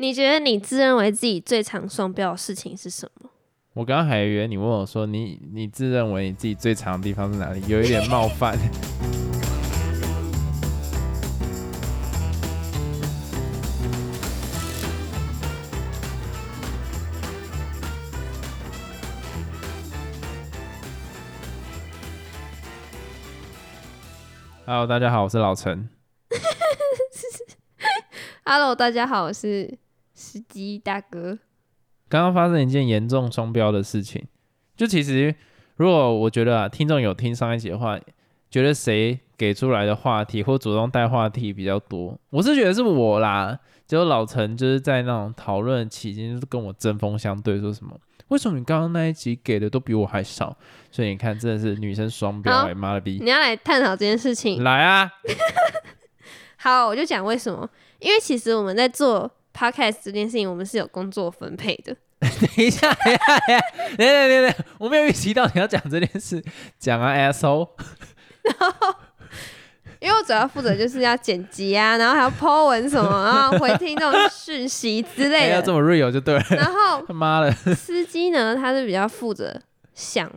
你觉得你自认为自己最常双标的事情是什么？我刚刚还以为你问我说你你自认为你自己最长的地方是哪里，有一点冒犯。Hello，大家好，我是老陈。Hello，大家好，我是司机大哥。刚刚发生一件严重双标的事情，就其实如果我觉得啊，听众有听上一集的话，觉得谁给出来的话题或主动带话题比较多，我是觉得是我啦。结果老陈就是在那种讨论期间，就是跟我针锋相对，说什么为什么你刚刚那一集给的都比我还少？所以你看，真的是女生双标好哎、妈的逼！你要来探讨这件事情。来啊！好，我就讲为什么。因为其实我们在做 podcast 这件事情，我们是有工作分配的。等一下，等一下，等一下，等，等，我没有预期到你要讲这件事，讲啊，asshole。因为我主要负责就是要剪辑啊，然后还要 po 文什么，然后回听那种讯息之类的。要这么 real 就对了。然后他妈的，司机呢，他是比较负责想，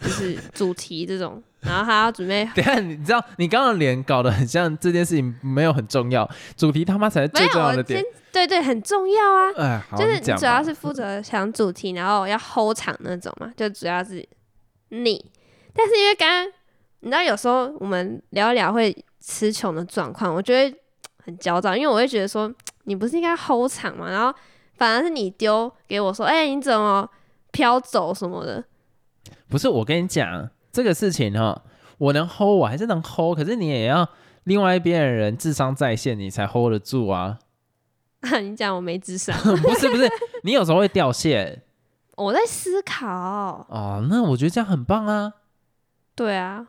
就是主题这种，然后他要准备 等一下，你知道你刚刚脸搞得很像这件事情没有很重要，主题他妈才是最重要的点。对对，很重要啊。哎，就是主要是负责想主题，然后要 hold 场那种嘛，就主要是你。但是因为刚刚你知道，有时候我们聊一聊会词穷的状况，我觉得很焦躁，因为我会觉得说你不是应该 hold 场嘛，然后反而是你丢给我说，哎、你怎么飘走什么的，不是我跟你讲这个事情哈，我能 hold 我还是能 hold，可是你也要另外一边的人智商在线，你才 hold 得住啊。你讲我没智商，不是不是，你有时候会掉线我在思考，哦，那我觉得这样很棒啊。对啊，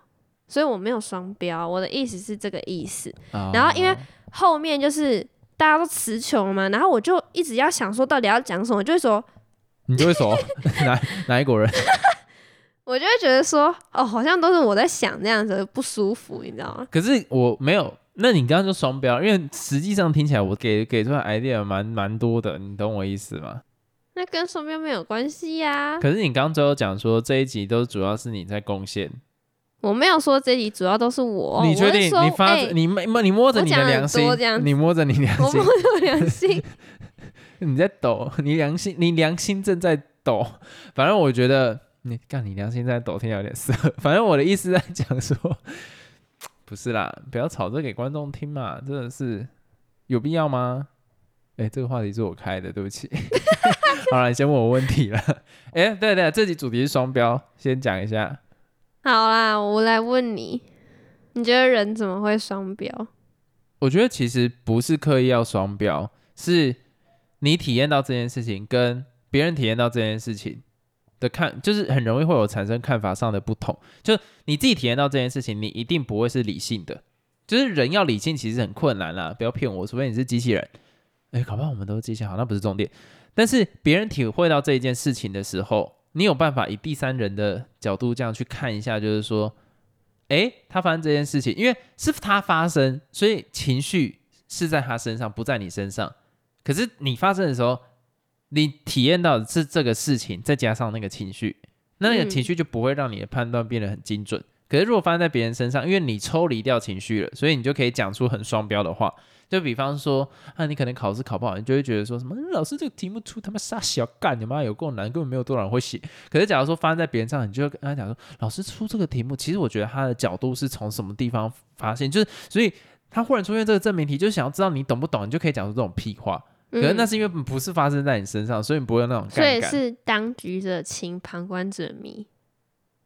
所以我没有双标，我的意思是这个意思。哦然后因为后面就是大家都词穷嘛，然后我就一直要想说到底要讲什么，就会说，你就会说 哪哪一国人？我就会觉得说，哦，好像都是我在想那样子不舒服，你知道吗？可是我没有，那你刚刚就双标，因为实际上听起来我给给出来 idea 蛮蛮多的，你懂我意思吗？那跟双标没有关系呀、可是你刚刚最后讲说这一集都主要是你在贡献，我没有说这集主要都是我，你确定？你发、哎你摸你摸着你的良心你摸着你良心我摸，着良心，你在抖，你良心你良心正在抖。反正我觉得你干你良心在抖，天有点色。反正我的意思在讲说，不是啦，不要吵着给观众听嘛，真的是有必要吗？哎、这个话题是我开的，对不起。好了，你先问我问题了。哎、对对，这集主题是双标，先讲一下。好啦，我来问你，你觉得人怎么会双标？我觉得其实不是刻意要双标，是你体验到这件事情，跟别人体验到这件事情的看，就是很容易会有产生看法上的不同。就你自己体验到这件事情，你一定不会是理性的。就是人要理性其实很困难啦，不要骗我，除非你是机器人。哎，搞不好我们都是机器人，好，那不是重点。但是别人体会到这一件事情的时候，你有办法以第三人的角度这样去看一下，就是说，诶，他发生这件事情，因为是他发生，所以情绪是在他身上，不在你身上。可是你发生的时候，你体验到的是这个事情，再加上那个情绪，那那个情绪就不会让你的判断变得很精准。可是如果发生在别人身上，因为你抽离掉情绪了，所以你就可以讲出很双标的话。就比方说，啊，你可能考试考不好，你就会觉得说什么，老师这个题目出他妈傻小干，你妈有够难，根本没有多少人会写。可是假如说发生在别人上，你就跟他讲说，老师出这个题目，其实我觉得他的角度是从什么地方发现，就是所以他忽然出现这个证明题，就是想要知道你懂不懂，你就可以讲出这种屁话。可是那嗯是因为不是发生在你身上，所以你不会有那种所以。是当局者清，旁观者迷。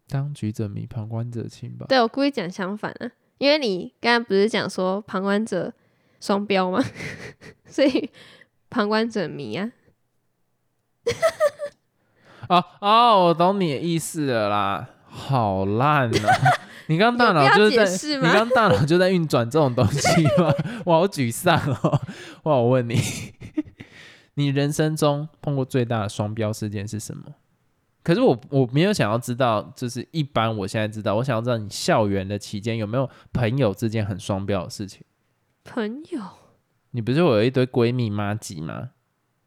当局者迷，旁观者清吧。对我故意讲相反啊，因为你刚刚不是讲说旁观者双标吗？所以旁观者迷啊。哦 哦，我懂你的意思了啦，好烂啊！你刚刚大脑就是在，你刚刚大脑就在运转这种东西吗？我好沮丧哦！哇，我问你，你人生中碰过最大的双标事件是什么？可是我我没有想要知道，就是一般我现在知道，我想要知道你校园的期间有没有朋友之间很双标的事情？朋友，你不是有一堆闺蜜妈吉吗？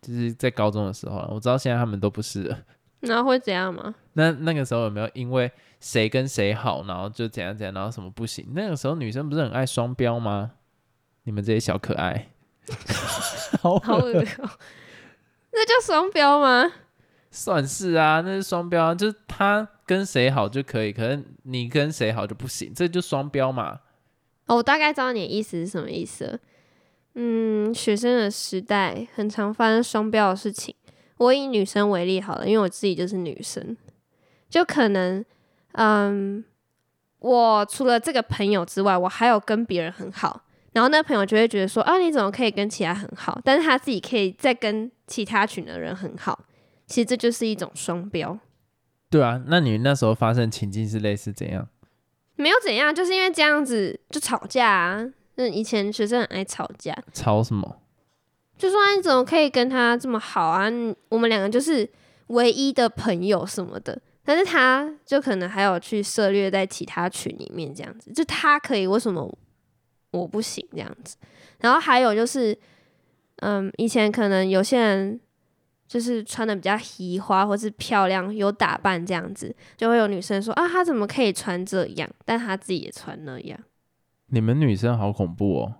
就是在高中的时候啊，我知道现在他们都不是了。然后会怎样吗？那那个时候有没有因为谁跟谁好，然后就怎样怎样，然后什么不行？那个时候女生不是很爱双标吗？你们这些小可爱，好好恶哦、那叫双标吗？算是啊，那是双标啊，就是他跟谁好就可以，可是你跟谁好就不行，这就双标嘛。哦，我大概知道你的意思是什么意思了。嗯，学生的时代很常发生双标的事情。我以女生为例好了，因为我自己就是女生，就可能，嗯，我除了这个朋友之外，我还有跟别人很好，然后那朋友就会觉得说，啊，你怎么可以跟其他很好，但是他自己可以再跟其他群的人很好，其实这就是一种双标。对啊，那你那时候发生情境是类似怎样？没有怎样，就是因为这样子就吵架啊。那以前学生很爱吵架，吵什么？就说、啊、你怎么可以跟他这么好啊？我们两个就是唯一的朋友什么的，但是他就可能还有去涉略在其他群里面这样子，就他可以，为什么我不行这样子？然后还有就是，嗯，以前可能有些人就是穿的比较嘻花或是漂亮有打扮这样子，就会有女生说啊，她怎么可以穿这样？但她自己也穿那样。你们女生好恐怖哦！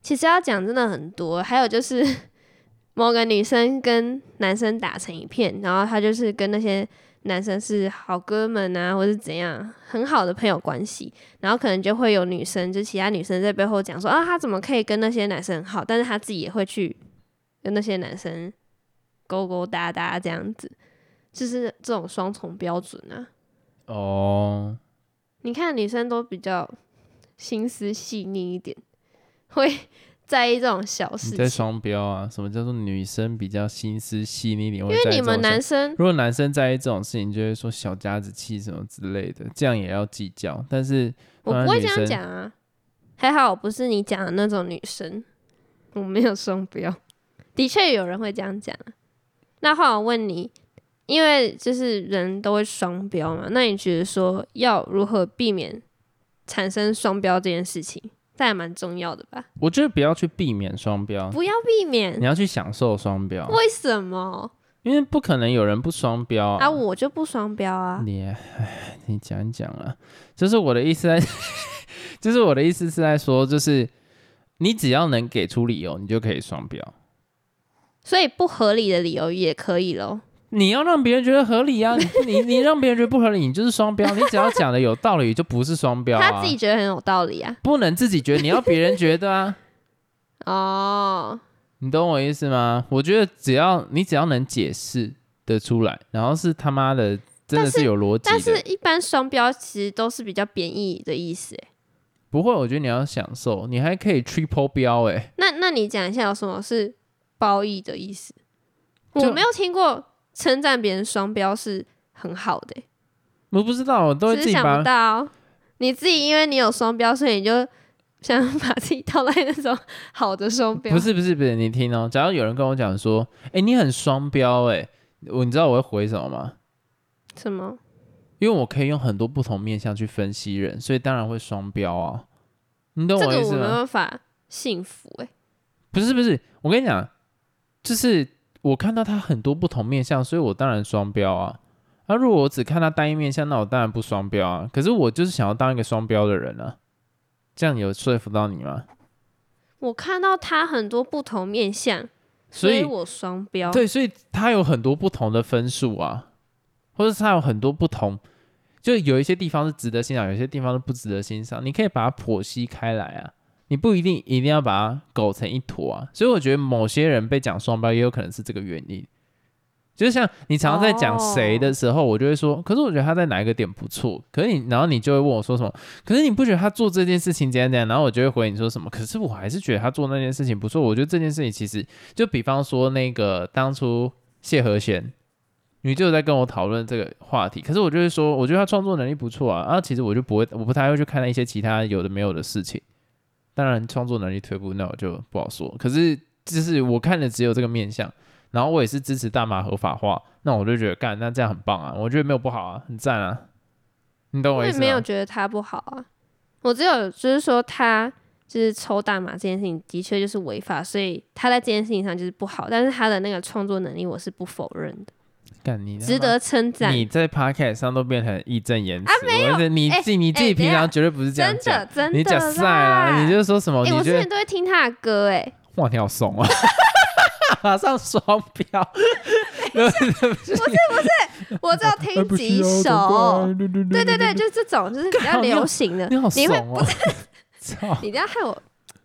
其实要讲真的很多，还有就是 某个女生跟男生打成一片，然后她就是跟那些男生是好哥们啊，或是怎样很好的朋友关系，然后可能就会有女生，就其他女生在背后讲说啊，他怎么可以跟那些男生很好，但是他自己也会去跟那些男生勾勾搭搭这样子，就是这种双重标准啊。哦，你看女生都比较心思细腻一点，会在意这种小事情。你在双标啊？什么叫做女生比较心思细腻一点？因因为你们男生如果男生在意这种事情，就会说小家子气什么之类的，这样也要计较。但是我不会这样讲啊，还好我不是你讲的那种女生，我没有双标。的确有人会这样讲啊。那换我问你，因为就是人都会双标嘛，那你觉得说要如何避免产生双标这件事情，这还蛮重要的吧？我觉得不要去避免双标，不要避免你，要去享受双标，为什么因为不可能有人不双标啊？我就不双标啊。你唉，你讲一讲啊，就是我的意思在，就是我的意思是在说，就是你只要能给出理由，你就可以双标。所以不合理的理由也可以咯。你要让别人觉得合理啊，你你你让别人觉得不合理，你就是双标。你只要讲的有道理，就不是双标啊。他自己觉得很有道理啊。不能自己觉得，你要别人觉得啊。哦，你懂我意思吗？我觉得只要你只要能解释得出来，然后是他妈的真的是是有逻辑但是的，一般双标其实都是比较贬义的意思欸。不会。我觉得你要享受，你还可以 triple 标哎、那那你讲一下有什么是褒义的意思？我没有听过称赞别人双标是很好的欸、我不知道，我都会自己把只是想不到你自己，因为你有双标，所以你就想把自己套在那种好的双标。不是不是不是，你听哦。假如有人跟我讲说，哎、你很双标哎、我你知道我会回什么吗？什么？因为我可以用很多不同面向去分析人，所以当然会双标啊。你懂这个我意思吗？办法幸福哎、不是不是，我跟你讲，就是我看到他很多不同面相，所以我当然双标啊。那、如果我只看他单一面相，那我当然不双标啊。可是我就是想要当一个双标的人啊，这样有说服到你吗？我看到他很多不同面相，所以我双标。对，所以他有很多不同的分数啊，或者是他有很多不同，就有一些地方是值得欣赏，有些地方是不值得欣赏。你可以把它剖析开来啊，你不一定一定要把它苟成一坨啊。所以我觉得某些人被讲双标，也有可能是这个原因。就像你常常在讲谁的时候，我就会说，可是我觉得他在哪一个点不错。可是你，然后你就会问我说什么？可是你不觉得他做这件事情怎样怎样？然后我就会回你说什么？可是我还是觉得他做那件事情不错。我觉得这件事情其实就比方说那个当初谢和弦，你就在跟我讨论这个话题，可是我就会说，我觉得他创作能力不错啊，然后其实我就不会，我不太会去看一些其他有的没有的事情。当然，创作能力退步，那我就不好说。可是就是我看的只有这个面相，然后我也是支持大麻合法化，那我就觉得干，那这样很棒啊，我觉得没有不好啊，很赞啊。你懂我意思吗？我也没有觉得他不好啊，我只有就是说他就是抽大麻这件事情的确就是违法，所以他在这件事情上就是不好。但是他的那个创作能力，我是不否认的，干你值得称赞。你在 podcast 上都变成义正言辞，啊没有我觉得你哎自己、你自己平常绝对不是这样真的，真的你讲晒啦，你就说什么？我之前都会听他的歌、哎，哇，你好怂啊！马上双标，不是不是，我只有听几 首，对对对，就是这种，就是比较流行的。你好怂哦！操，你这样害我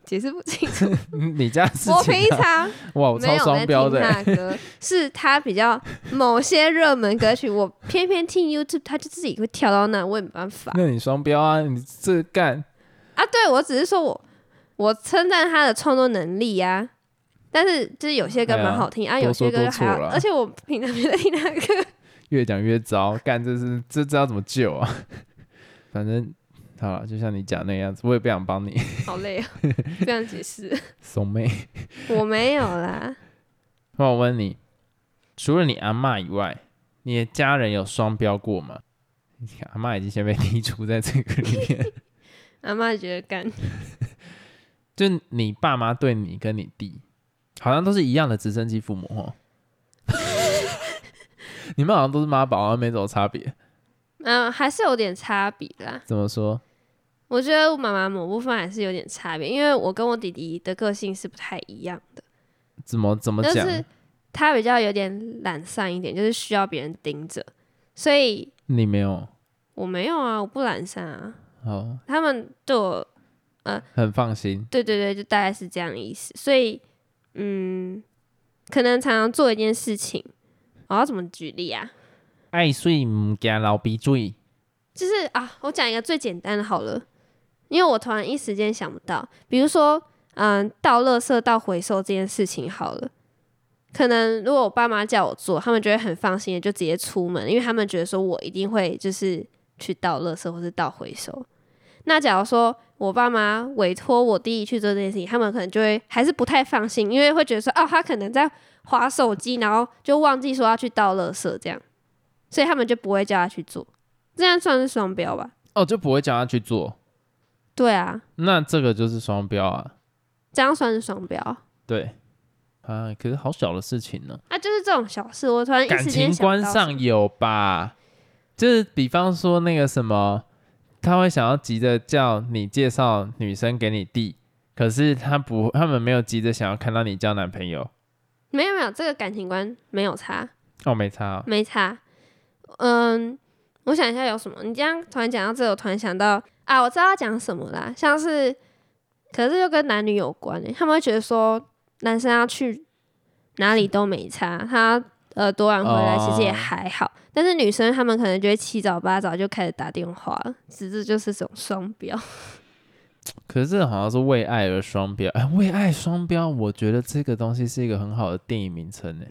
解释不清楚。你家事我情啊平常哇，我超双标的欸，他歌，是他比较 某些热门歌曲，我偏偏听 YouTube，他就自己会跳到那，我也没办法那你双标啊？你这干啊。对我只是说我我称赞他的创作能力啊，但是就是有些歌蛮好听、啊，有些歌还好，错啦而且我平常没在听他歌。越讲越糟，干这是这知道怎么救啊？反正好了，就像你讲那样子，我也不想帮你，好累哦，不想解释，怂妹。我没有啦。那我问你，除了你阿嬷以外，你的家人有双标过吗？阿妈已经先被剔除在这个里面，阿妈觉得干，就你爸妈对你跟你弟，好像都是一样的直升机父母哦。你们好像都是妈宝，好像没什么差别。嗯、还是有点差别啦。怎么说？我觉得我妈妈某部分还是有点差别，因为我跟我弟弟的个性是不太一样的，怎么怎么讲？就是他比较有点懒散一点，就是需要别人盯着，所以你没有？我没有啊，我不懒散啊。哦，他们对我，很放心。对对对，就大概是这样的意思。所以，嗯，可能常常做一件事情，我要怎么举例啊？爱睡唔惊老鼻水，就是啊，我讲一个最简单的好了，因为我突然一时间想不到，比如说，嗯，倒垃圾、倒回收这件事情好了，可能如果我爸妈叫我做，他们就会很放心的就直接出门，因为他们觉得说我一定会就是去倒垃圾或是倒回收。那假如说我爸妈委托我弟弟去做这件事情，他们可能就会还是不太放心，因为会觉得说，哦，他可能在划手机，然后就忘记说要去倒垃圾这样，所以他们就不会叫他去做。这样算是双标吧？哦，就不会叫他去做。对啊，那这个就是双标啊。这样算是双标对啊，可是好小的事情呢。啊，就是这种小事，我突然一感时间情观想不到什么上有吧？就是比方说那个什么，他会想要急着叫你介绍女生给你弟，可是他不，他们没有急着想要看到你交男朋友。没有没有，这个感情观没有差，哦，没差哦、没差。嗯，我想一下有什么。你这样突然讲到这个，我突然想到啊，我知道要讲什么啦，像是，可是又跟男女有关诶、他们会觉得说男生要去哪里都没差，他呃多晚回来其实也哦还好，但是女生他们可能就会七早八早就开始打电话了，实质就是这种双标。可是这好像是为爱而双标，哎，为爱双标，我觉得这个东西是一个很好的电影名称诶，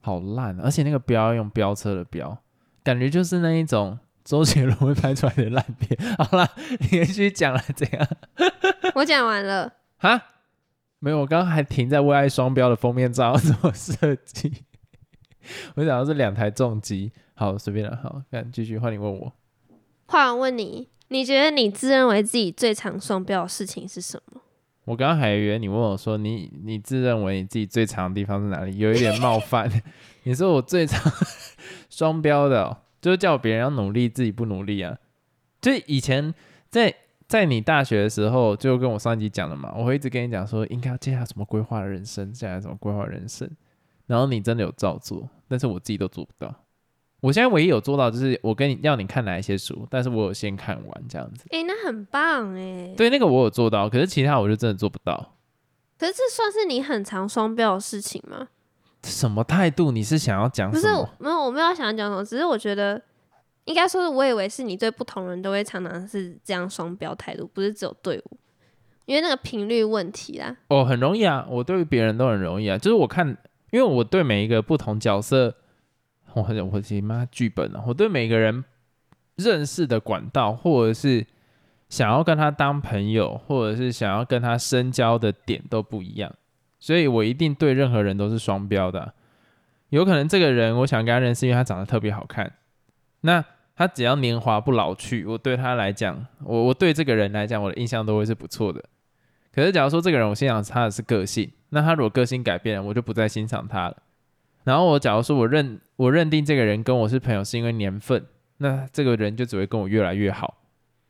好烂啊，而且那个标要用飙车的标，感觉就是那一种周杰伦会拍出来的烂片。好啦，你继续讲了怎样？我讲完了。哈，没有，我刚刚还停在为爱双标的封面照 怎么设计？我想到是两台重机，好随便了，好，看继续换你问我。换我问你，你觉得你自认为自己最常双标的事情是什么？我刚刚还以为你问我说你你自认为你自己最长的地方是哪里，有一点冒犯。你说我最常双标的哦、就是叫别人要努力，自己不努力啊。就以前在在你大学的时候，就跟我上一集讲了嘛，我会一直跟你讲说，应该要接下来怎么规划人生，接下来怎么规划人生。然后你真的有照做，但是我自己都做不到。我现在唯一有做到就是我跟你要你看哪一些书，但是我有先看完这样子。诶、那很棒诶。对，那个我有做到，可是其他我就真的做不到。可是这算是你很常双标的事情吗？什么态度？你是想要讲不是，什么？没有，我没有想要讲什么，只是我觉得应该说是，我以为是你对不同人都会常常是这样双标态度，不是只有对我，因为那个频率问题啦。哦，很容易啊，我对别人都很容易啊。就是我看，因为我对每一个不同角色，我我其妈剧本啊，我对每个人认识的管道，或者是想要跟他当朋友，或者是想要跟他深交的点都不一样，所以我一定对任何人都是双标的、有可能这个人我想跟他认识，因为他长得特别好看，那他只要年华不老去，我对他来讲，我我对这个人来讲，我的印象都会是不错的。可是假如说这个人我欣赏他的是个性，那他如果个性改变了，我就不再欣赏他了。然后我假如说我认我认定这个人跟我是朋友是因为年份，那这个人就只会跟我越来越好。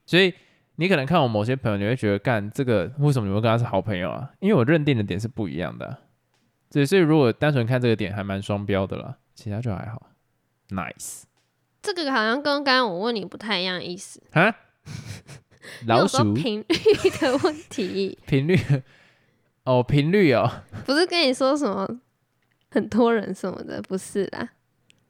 所以你可能看我某些朋友，你会觉得干这个为什么你会跟他是好朋友啊？因为我认定的点是不一样的啊。对，所以如果单纯看这个点，还蛮双标的啦，其他就还好。Nice 这个好像跟刚刚我问你不太一样意思。啊，老鼠频率的问题，频率哦，频率哦，不是跟你说什么很多人什么的，不是啦。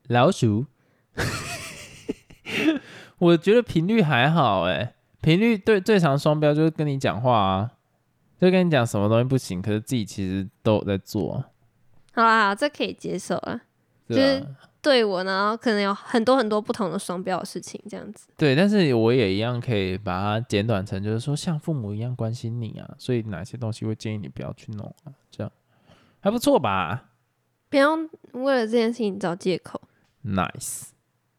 老鼠。我觉得频率还好哎，频率对最常双标就是跟你讲话啊，就跟你讲什么东西不行，可是自己其实都有在做啊，好啦，好这可以接受啊，就是对我呢，可能有很多很多不同的双标的事情，这样子。对，但是我也一样可以把它简短成，就是说像父母一样关心你啊，所以哪些东西会建议你不要去弄啊，这样还不错吧不要为了这件事情找借口。？Nice。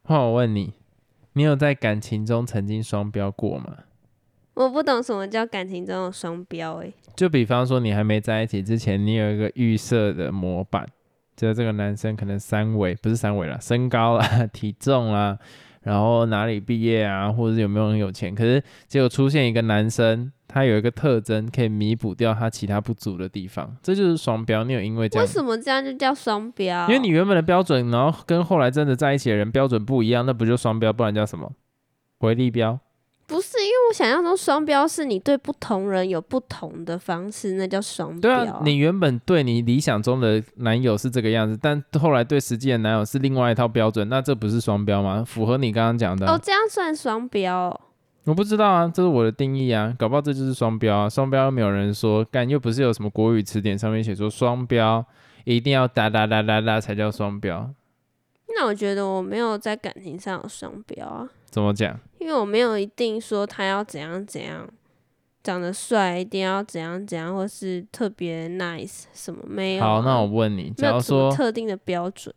换我问你，你有在感情中曾经双标过吗？我不懂什么叫感情中的双标、欸，就比方说，你还没在一起之前，你有一个预设的模板，就是这个男生可能三围，不是三围了，身高啦、体重啦，然后哪里毕业啊，或者是有没有很有钱。可是结果出现一个男生，他有一个特征可以弥补掉他其他不足的地方，这就是双标。你有因为这样，为什么这样就叫双标？因为你原本的标准，然后跟后来真的在一起的人标准不一样，那不就双标？不然叫什么？回力标？不是因为我想象中双标是你对不同人有不同的方式，那叫双对标。啊，你原本对你理想中的男友是这个样子，但后来对实际的男友是另外一套标准，那这不是双标吗？符合你刚刚讲的啊、哦，这样算双标哦、我不知道啊，这是我的定义啊，搞不好这就是双标啊。双标又没有人说，干又不是有什么国语词典上面写说双标一定要哒哒哒哒哒才叫双标，那我觉得我没有在感情上有双标啊，怎么讲？因为我没有一定说他要怎样怎样，长得帅一定要怎样怎样，或是特别 nice 什么没有啊、好，那我问你，假如说，特定的标准。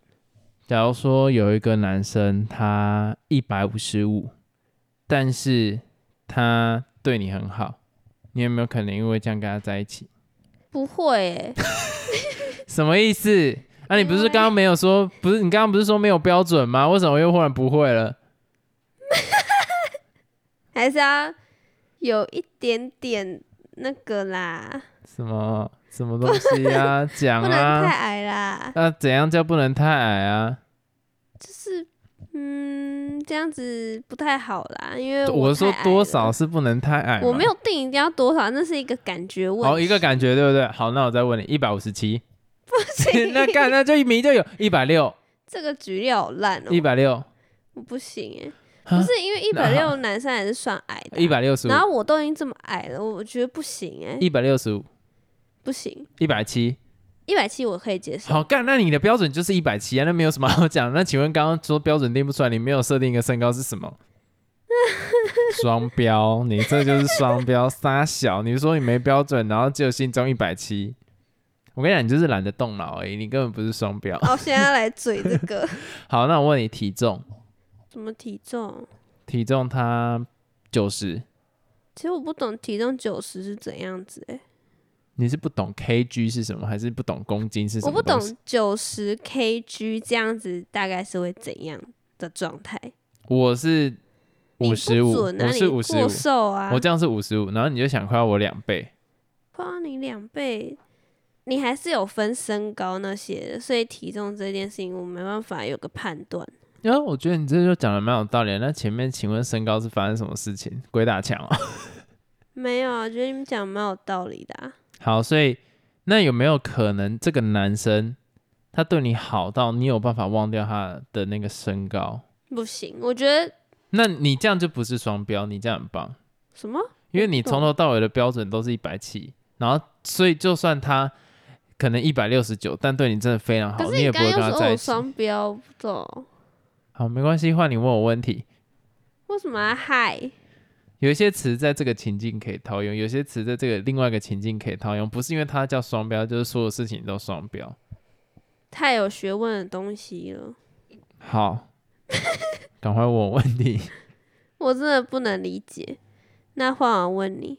假如说有一个男生他一百五十五，但是他对你很好，你有没有可能因为这样跟他在一起？不会诶、什么意思？啊，你不是刚刚没有说，不是你刚刚不是说没有标准吗？为什么又忽然不会了？还是要有一点点那个啦，什么什么东西呀、讲不能太啊，矮啦，那、怎样叫不能太矮啊？就是嗯这样子不太好啦，因为我说多少是不能太矮，我没有定一定要多少，那是一个感觉问题。好一个感觉对不对？好，那我再问你，一百五十七，不行。那干那就一米就有一百六，这个举例好烂哦、一百六，我不行哎、哈不是因为一百六男生还是算矮的啊、一百六十五然，后我都已经这么矮了，我觉得不行哎、一百六十五，不行，一百七。一百七我可以接受。好干，那你的标准就是一百七啊，那没有什么好讲。那请问刚刚说标准定不出来，你没有设定一个身高是什么？双标，你这就是双标，撒小。你说你没标准，然后只有心中一百七，我跟你讲，你就是懒得动脑而已，你根本不是双标。好，现在来嘴这个 好，那我问你体重，什么体重？体重他九十，其实我不懂体重九十是怎样子哎、你是不懂 kg 是什么，还是不懂公斤是什么我不懂？九十 kg 这样子大概是会怎样的状态？我是五十五，准啊我是五十五，瘦啊！我这样是五十五，然后你就想夸我两倍。夸你两倍，你还是有分身高那些的，所以体重这件事情我没办法有个判断。然后我觉得你这就讲的蛮有道理。那前面请问身高是发生什么事情？鬼打墙哦。没有啊，我觉得你们讲蛮有道理的、啊。好，所以那有没有可能这个男生他对你好到你有办法忘掉他的那个身高？不行，我觉得那你这样就不是双标，你这样很棒，什么？因为你从头到尾的标准都是一百七，然后所以就算他可能一百六十九，但对你真的非常好，你也不会跟他在一起。双标，我不懂好，没关系，换你问我问题。为什么要害？有一些词在这个情境可以套用，有些词在这个另外一个情境可以套用，不是因为它叫双标，就是所有事情都双标。太有学问的东西了，好，赶快问我问题。我真的不能理解。那换我问你，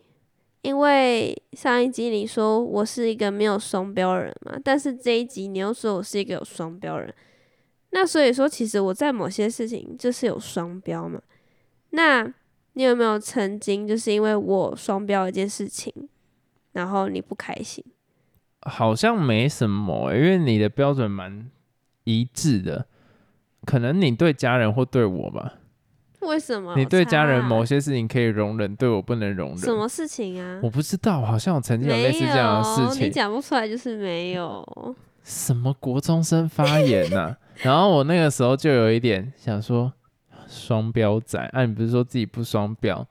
因为上一集你说我是一个没有双标人嘛，但是这一集你又说我是一个有双标人，那所以说其实我在某些事情就是有双标嘛。那你有没有曾经就是因为我双标一件事情，然后你不开心？好像没什么欸、因为你的标准蛮一致的，可能你对家人或对我吧，为什么？你对家人某些些事情可以容忍，对我不能容忍。什么事情啊？我不知道，好像我曾经有类似这样的事情。你讲不出来就是没有。什么国中生发言呐、然后我那个时候就有一点想说，双标仔，啊，你不是说自己不双标？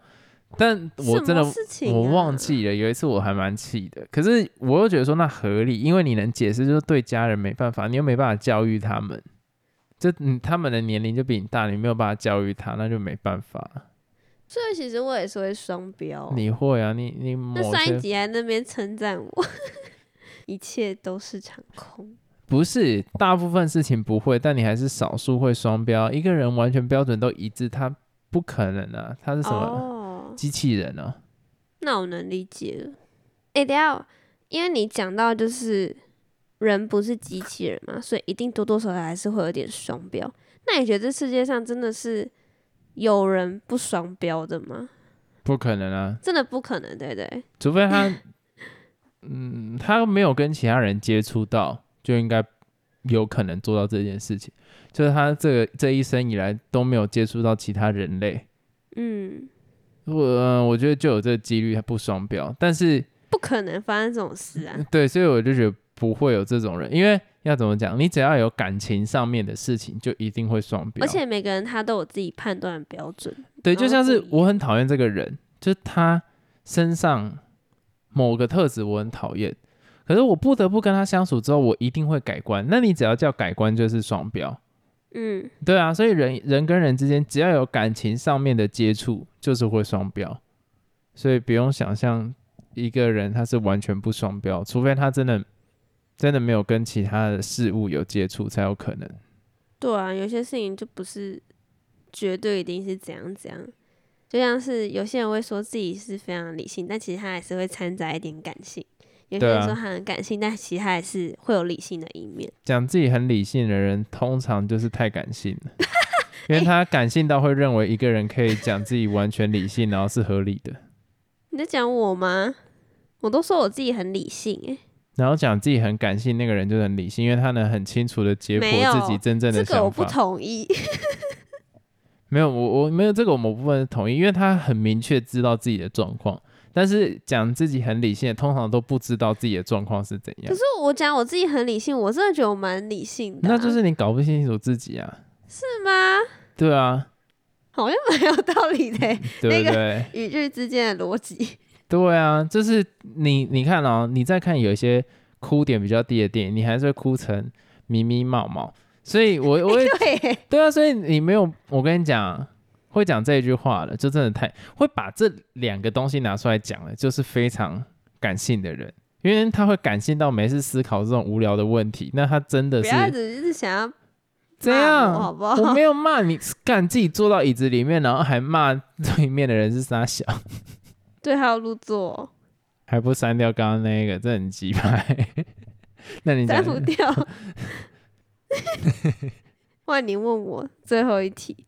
但我真的我忘啊记了，有一次我还蛮气的，可是我又觉得说那合理，因为你能解释，就是对家人没办法，你又没办法教育他们，就嗯他们的年龄就比你大，你没有办法教育他，那就没办法。所以其实我也是会双标。你会啊，你你那上一集还在那边称赞我，一切都是场空。不是大部分事情不会，但你还是少数会双标。一个人完全标准都一致，他不可能啊，他是什么哦，机器人啊？那我能理解了。哎、等一下，因为你讲到就是人不是机器人嘛，所以一定多多少少还是会有点双标。那你觉得这世界上真的是有人不双标的吗？不可能啊，真的不可能，对不对？除非他，嗯，他没有跟其他人接触到，就应该有可能做到这件事情。就是他这个这一生以来都没有接触到其他人类，嗯，我、呃我觉得就有这个几率他不双标。但是不可能发生这种事啊。对，所以我就觉得不会有这种人，因为要怎么讲，你只要有感情上面的事情，就一定会双标。而且每个人他都有自己判断的标准。对，就像是我很讨厌这个人，就是他身上某个特质我很讨厌，可是我不得不跟他相处之后，我一定会改观。那你只要叫改观，就是双标。嗯，对啊，所以人人跟人之间只要有感情上面的接触，就是会双标。所以不用想象一个人他是完全不双标，除非他真的真的没有跟其他的事物有接触，才有可能。对啊，有些事情就不是绝对一定是怎样怎样，就像是有些人会说自己是非常理性，但其实他还是会掺杂一点感性。有些人说他很感性，但其实他还是会有理性的一面。讲自己很理性的人，通常就是太感性了，因为他感性到会认为一个人可以讲自己完全理性，然后是合理的，你在讲我吗？我都说我自己很理性、欸，然后讲自己很感性，那个人就很理性，因为他能很清楚的解没有剖自己真正的这个我不。同意。没有，我我没有这个，我某部分是同意，因为他很明确知道自己的状况，但是讲自己很理性，通常都不知道自己的状况是怎样可是，我讲我自己很理性，我真的觉得我蛮理性的啊、那就是你搞不清楚自己啊。是吗？对啊，好像蛮有道理的 欸、对那个？语句之间的逻辑。对啊，就是你你看哦，你在看有一些哭点比较低的电影，你还是会哭成迷迷毛毛。所以我 我也对。啊，所以你没有，我跟你讲，会讲这一句话了，就真的太会把这两个东西拿出来讲了，就是非常感性的人，因为他会感性到没事思考这种无聊的问题，那他真的不要是只是想要这样，我好不好？我没有骂你，干自己坐到椅子里面，然后还骂对面的人是傻小，对还要入座，还不删掉刚刚那个，这很鸡排。那你删不掉。换你问我最后一题，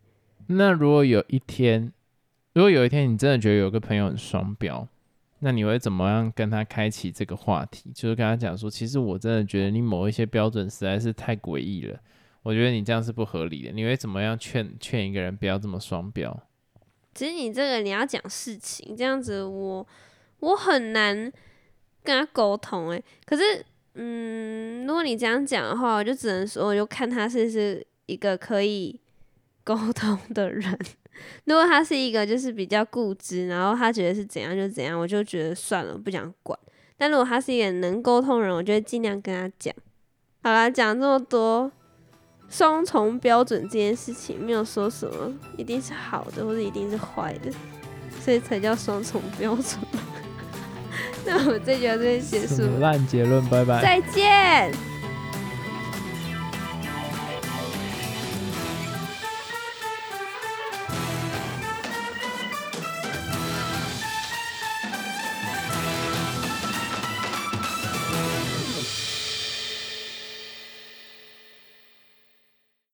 那如果有一天，如果有一天你真的觉得有个朋友很双标，那你会怎么样跟他开启这个话题？就是跟他讲说，其实我真的觉得你某一些标准实在是太诡异了，我觉得你这样是不合理的。你会怎么样劝劝一个人不要这么双标？其实你这个你要讲事情，这样子我我很难跟他沟通诶、可是，嗯，如果你这样讲的话，我就只能说，我就看他是不是一个可以沟通的人。如果他是一个就是比较固执，然后他觉得是怎样就怎样，我就觉得算了，不想管。但如果他是一个能沟通的人，我就会尽量跟他讲。好啦，讲这么多，双重标准这件事情没有说什么一定是好的或者一定是坏的，所以才叫双重标准。那我们这集就这边结束烂结论？拜拜。再见。